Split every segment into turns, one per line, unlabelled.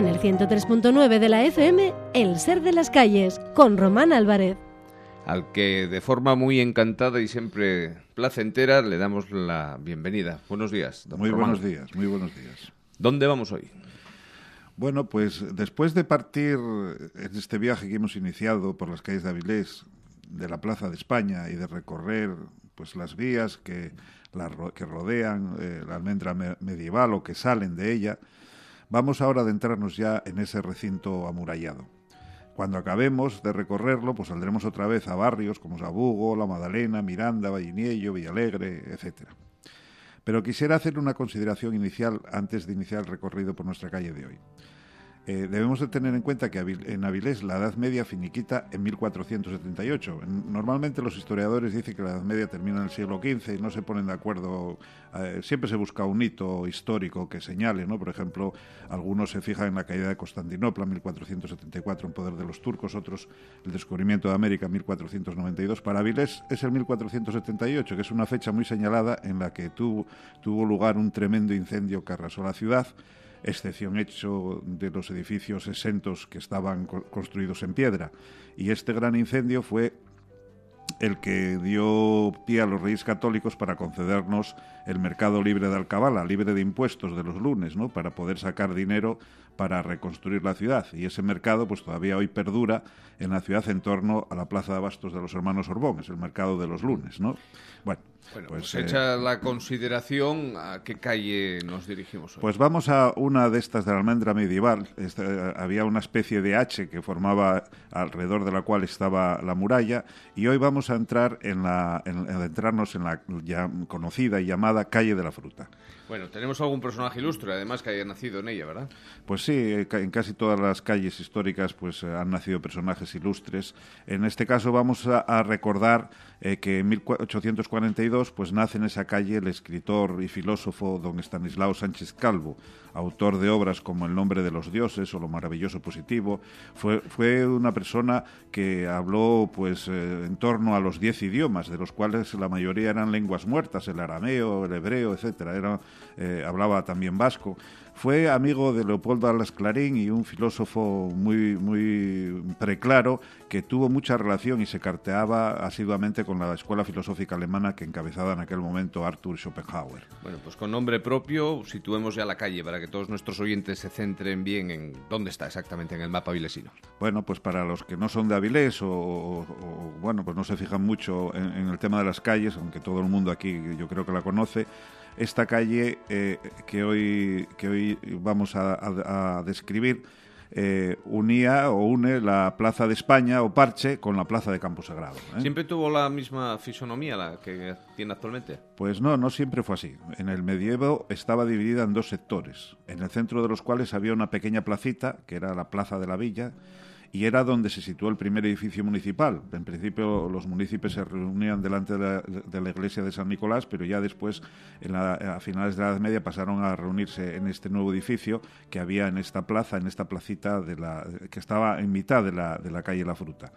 En el 103.9 de la FM, El Ser de las Calles, con Román Álvarez.
Al que de forma muy encantada y siempre placentera le damos la bienvenida. Buenos días.
Muy buenos días, muy buenos días.
¿Dónde vamos hoy?
Bueno, pues después de partir en este viaje que hemos iniciado por las calles de Avilés, de la Plaza de España y de recorrer pues las vías que, la, que rodean eh, la almendra medieval o que salen de ella, Vamos ahora a adentrarnos ya en ese recinto amurallado. Cuando acabemos de recorrerlo, pues saldremos otra vez a barrios como Sabugo, La Madalena, Miranda, Valliniello, Villalegre, etc. Pero quisiera hacer una consideración inicial antes de iniciar el recorrido por nuestra calle de hoy. Eh, debemos de tener en cuenta que en Avilés la Edad Media finiquita en 1478. Normalmente los historiadores dicen que la Edad Media termina en el siglo XV y no se ponen de acuerdo. Eh, siempre se busca un hito histórico que señale, ¿no? Por ejemplo, algunos se fijan en la caída de Constantinopla en 1474 en poder de los turcos, otros el descubrimiento de América en 1492. Para Avilés es el 1478, que es una fecha muy señalada en la que tuvo, tuvo lugar un tremendo incendio que arrasó la ciudad excepción hecho de los edificios exentos que estaban construidos en piedra. Y este gran incendio fue el que dio pie a los reyes católicos para concedernos el mercado libre de Alcabala, libre de impuestos de los lunes, ¿no? para poder sacar dinero para reconstruir la ciudad. Y ese mercado pues todavía hoy perdura en la ciudad en torno a la Plaza de Abastos de los Hermanos Orbón, es el mercado de los lunes. ¿no?
Bueno, pues, pues hecha eh, la consideración, ¿a qué calle nos dirigimos hoy?
Pues vamos a una de estas de la almendra medieval. Este, había una especie de H que formaba alrededor de la cual estaba la muralla y hoy vamos a entrar en la, en, adentrarnos en la ya conocida y llamada calle de la fruta.
Bueno, tenemos algún personaje ilustre, además, que haya nacido en ella, ¿verdad?
Pues sí, eh, en casi todas las calles históricas pues eh, han nacido personajes ilustres. En este caso vamos a, recordar eh, que en 1842 pues nace en esa calle el escritor y filósofo don Estanislao Sánchez Calvo, autor de obras como El nombre de los dioses o Lo maravilloso positivo. Fue, fue una persona que habló pues en torno a los diez idiomas, de los cuales la mayoría eran lenguas muertas, el arameo, el hebreo, etcétera. Era eh, hablaba también vasco. Fue amigo de Leopoldo Alas Clarín y un filósofo muy, muy preclaro que tuvo mucha relación y se carteaba asiduamente con la escuela filosófica alemana que encabezaba en aquel momento Arthur Schopenhauer.
Bueno, pues con nombre propio situemos ya la calle para que todos nuestros oyentes se centren bien en dónde está exactamente en el mapa vilesino.
Bueno, pues para los que no son de Avilés o, bueno, pues no se fijan mucho en el tema de las calles, aunque todo el mundo aquí yo creo que la conoce, esta calle eh, que, hoy, que hoy vamos a, describir eh, unía o une la Plaza de España o Parche con la Plaza de Campo Sagrado.
¿eh? ¿Siempre tuvo la misma fisonomía la que tiene actualmente?
Pues no, no siempre fue así. En el medievo estaba dividida en dos sectores, en el centro de los cuales había una pequeña placita, que era la Plaza de la Villa, y era donde se situó el primer edificio municipal. En principio los municipios se reunían delante de la, iglesia de San Nicolás, pero ya después, a finales de la Edad Media, pasaron a reunirse en este nuevo edificio que había en esta plaza, en esta placita de la, que estaba en mitad de la, de la calle La Fruta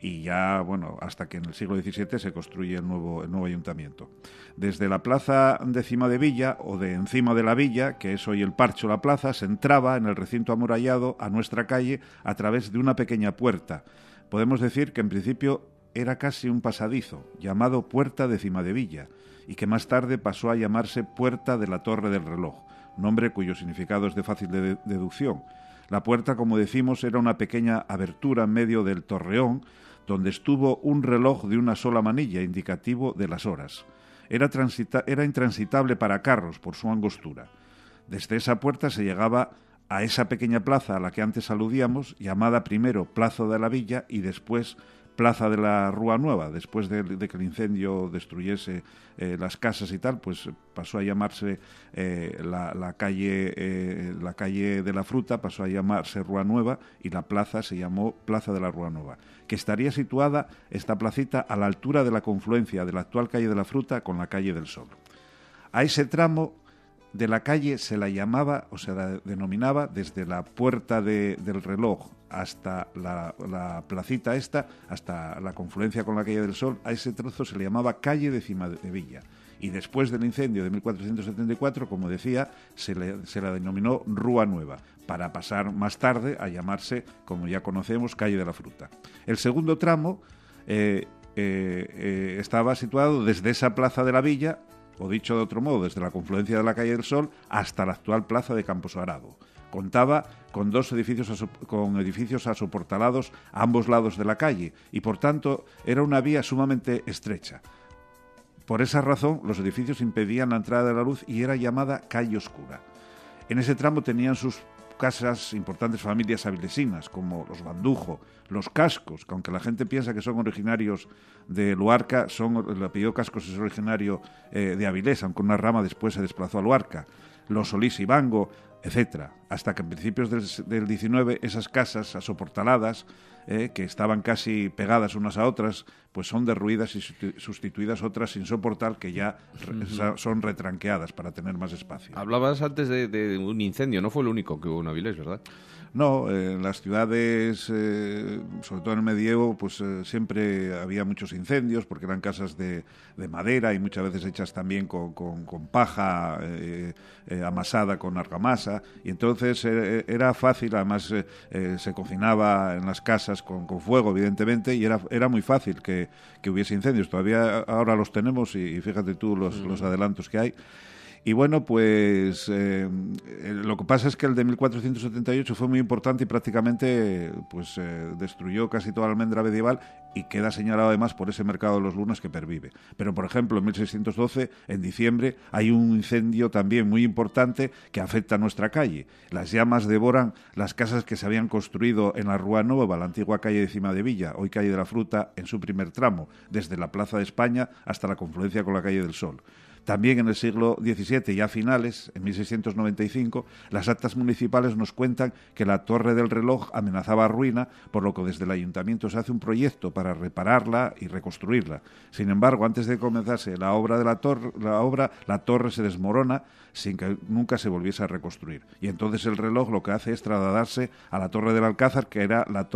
y ya, bueno, hasta que en el siglo XVII se construye el nuevo, el nuevo ayuntamiento. Desde la plaza de Cima de Villa, o de encima de la villa, que es hoy el Parcho La Plaza, se entraba en el recinto amurallado a nuestra calle a través de una pequeña puerta. Podemos decir que en principio era casi un pasadizo, llamado Puerta de Cima de Villa, y que más tarde pasó a llamarse Puerta de la Torre del Reloj, nombre cuyo significado es de fácil deducción. La puerta, como decimos, era una pequeña abertura en medio del torreón, donde estuvo un reloj de una sola manilla, indicativo de las horas. Era, era intransitable para carros por su angostura. Desde esa puerta se llegaba a esa pequeña plaza a la que antes aludíamos, llamada primero Plaza de la Villa y después Plaza de la Rúa Nueva, después de, que el incendio destruyese eh, las casas y tal, pues pasó a llamarse eh, la, calle, eh, la calle de la Fruta, pasó a llamarse Rúa Nueva y la plaza se llamó Plaza de la Rúa Nueva, que estaría situada esta placita a la altura de la confluencia de la actual calle de la Fruta con la calle del Sol. A ese tramo de la calle se la llamaba o se la denominaba desde la puerta del reloj hasta la, placita esta, hasta la confluencia con la calle del Sol, a ese trozo se le llamaba calle de Cima de Villa. Y después del incendio de 1474, como decía, se, se la denominó Rúa Nueva, para pasar más tarde a llamarse, como ya conocemos, calle de la Fruta. El segundo tramo eh, eh, eh, estaba situado desde esa plaza de la Villa, o dicho de otro modo, desde la confluencia de la calle del Sol hasta la actual plaza de Campos Arado contaba con dos edificios, con edificios asoportalados a ambos lados de la calle y, por tanto, era una vía sumamente estrecha. Por esa razón, los edificios impedían la entrada de la luz y era llamada calle oscura. En ese tramo tenían sus casas importantes familias avilesinas, como los Bandujo, los Cascos, que aunque la gente piensa que son originarios de Luarca, son, el apellido Cascos es originario eh, de Avilés, aunque una rama después se desplazó a Luarca. Los Solís y Bango, etcétera, hasta que en principios del, del 19 esas casas asoportaladas, eh, que estaban casi pegadas unas a otras, pues son derruidas y sustituidas otras sin soportar que ya son retranqueadas para tener más espacio.
Hablabas antes de, un incendio, no fue el único que hubo en Avilés, ¿verdad?
No, en las ciudades, eh, sobre todo en el medievo, pues eh, siempre había muchos incendios porque eran casas de, madera y muchas veces hechas también con, paja eh, amasada con argamasa y entonces era fácil, además se cocinaba en las casas con, fuego, evidentemente, y era, era muy fácil que, hubiese incendios. Todavía ahora los tenemos y, fíjate tú los, los adelantos que hay. Y bueno, pues eh, lo que pasa es que el de 1478 fue muy importante y prácticamente pues eh, destruyó casi toda la almendra medieval y queda señalado además por ese mercado de los lunas que pervive. Pero por ejemplo, en 1612, en diciembre, hay un incendio también muy importante que afecta a nuestra calle. Las llamas devoran las casas que se habían construido en la Rúa Nueva, la antigua calle de Cima de Villa, hoy calle de la Fruta, en su primer tramo, desde la Plaza de España hasta la confluencia con la calle del Sol. También en el siglo XVII, ya finales, en 1695, las actas municipales nos cuentan que la torre del reloj amenazaba ruina, por lo que desde el ayuntamiento se hace un proyecto para repararla y reconstruirla. Sin embargo, antes de comenzarse la obra de la, la obra, la torre se desmorona sin que nunca se volviese a reconstruir. Y entonces el reloj lo que hace es trasladarse a la torre del Alcázar, que era la,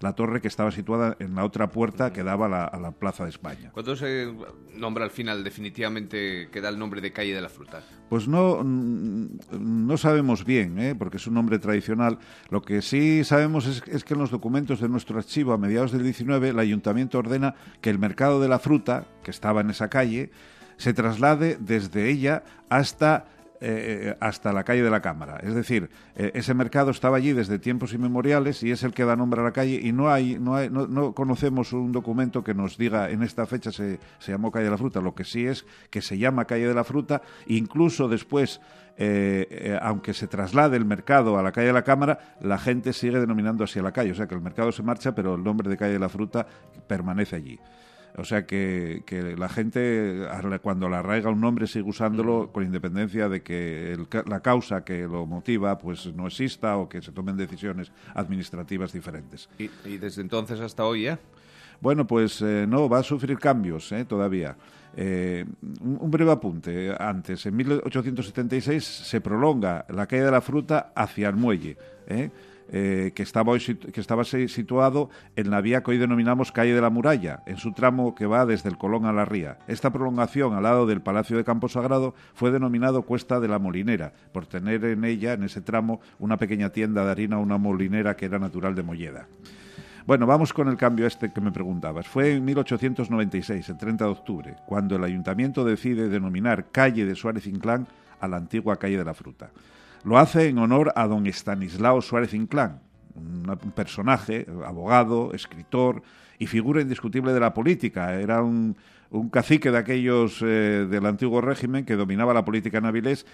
la, torre que estaba situada en la otra puerta que daba a la Plaza de España.
¿Cuándo se nombra al final definitivamente que da el nombre de Calle de la Fruta?
Pues no, no sabemos bien, ¿eh? porque es un nombre tradicional. Lo que sí sabemos es, es que en los documentos de nuestro archivo, a mediados del 19, el ayuntamiento ordena que el mercado de la fruta, que estaba en esa calle, se traslade desde ella hasta eh, hasta la calle de la Cámara. Es decir, eh, ese mercado estaba allí desde tiempos inmemoriales y es el que da nombre a la calle y no hay, no, hay, no, conocemos un documento que nos diga en esta fecha se, se, llamó Calle de la Fruta. Lo que sí es que se llama Calle de la Fruta, incluso después, eh, aunque se traslade el mercado a la calle de la Cámara, la gente sigue denominando así a la calle. O sea que el mercado se marcha, pero el nombre de Calle de la Fruta permanece allí. O sea que, la gente, cuando le arraiga un nombre, sigue usándolo con independencia de que la causa que lo motiva pues no exista o que se tomen decisiones administrativas diferentes.
¿Y, desde entonces hasta hoy ya?
Bueno, pues eh, no, va a sufrir cambios eh, todavía. Eh, un, breve apunte. Antes, en 1876 se prolonga la calle de la fruta hacia el muelle. Eh, que, estaba que estaba situado en la vía que hoy denominamos Calle de la Muralla, en su tramo que va desde el Colón a la Ría. Esta prolongación al lado del Palacio de Campo Sagrado fue denominado Cuesta de la Molinera, por tener en ella, en ese tramo, una pequeña tienda de harina, una molinera que era natural de Molleda. Bueno, vamos con el cambio este que me preguntabas. Fue en 1896, el 30 de octubre, cuando el ayuntamiento decide denominar calle de Suárez Inclán a la antigua calle de la Fruta. Lo hace en honor a don Estanislao Suárez Inclán, un personaje, abogado, escritor y figura indiscutible de la política. Era un, cacique de aquellos eh, del antiguo régimen que dominaba la política en Avilés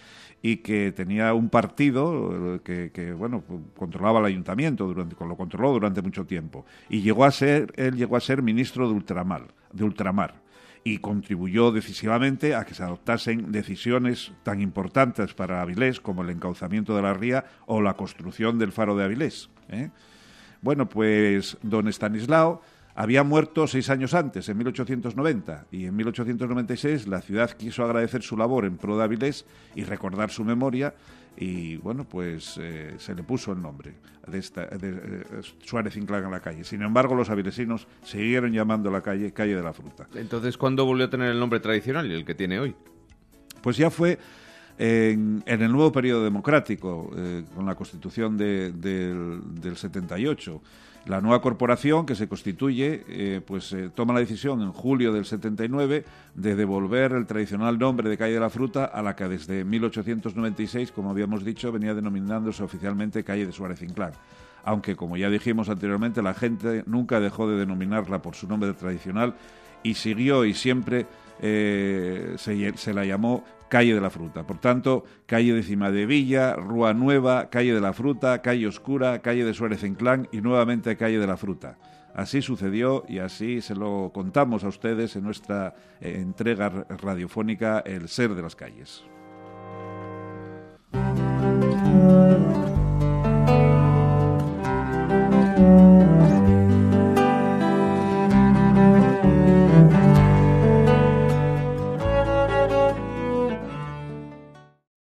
y que tenía un partido que, que, bueno controlaba el ayuntamiento durante lo controló durante mucho tiempo y llegó a ser él llegó a ser ministro de ultramar de ultramar y contribuyó decisivamente a que se adoptasen decisiones tan importantes para Avilés como el encauzamiento de la ría o la construcción del faro de Avilés. ¿eh? Bueno, pues don Estanislao había muerto seis años antes, en 1890, y en 1896 la ciudad quiso agradecer su labor en pro de Avilés y recordar su memoria, y bueno, pues eh, se le puso el nombre de, esta, de eh, Suárez Inclán en la calle. Sin embargo, los avilesinos siguieron llamando la calle Calle de la Fruta.
Entonces, ¿cuándo volvió a tener el nombre tradicional y el que tiene hoy?
Pues ya fue en, el nuevo periodo democrático, eh, con la constitución del, del 78 la nueva corporación que se constituye eh, pues eh, toma la decisión en julio del 79 de devolver el tradicional nombre de Calle de la Fruta a la que desde 1896, como habíamos dicho, venía denominándose oficialmente Calle de Suárez Inclán. Aunque, como ya dijimos anteriormente, la gente nunca dejó de denominarla por su nombre tradicional y siguió y siempre eh, se, la llamó calle de la fruta. Por tanto, calle décima de Villa, Rúa Nueva, calle de la fruta, calle Oscura, calle de Suárez Enclán y nuevamente calle de la fruta. Así sucedió y así se lo contamos a ustedes en nuestra eh, entrega radiofónica El ser de las calles.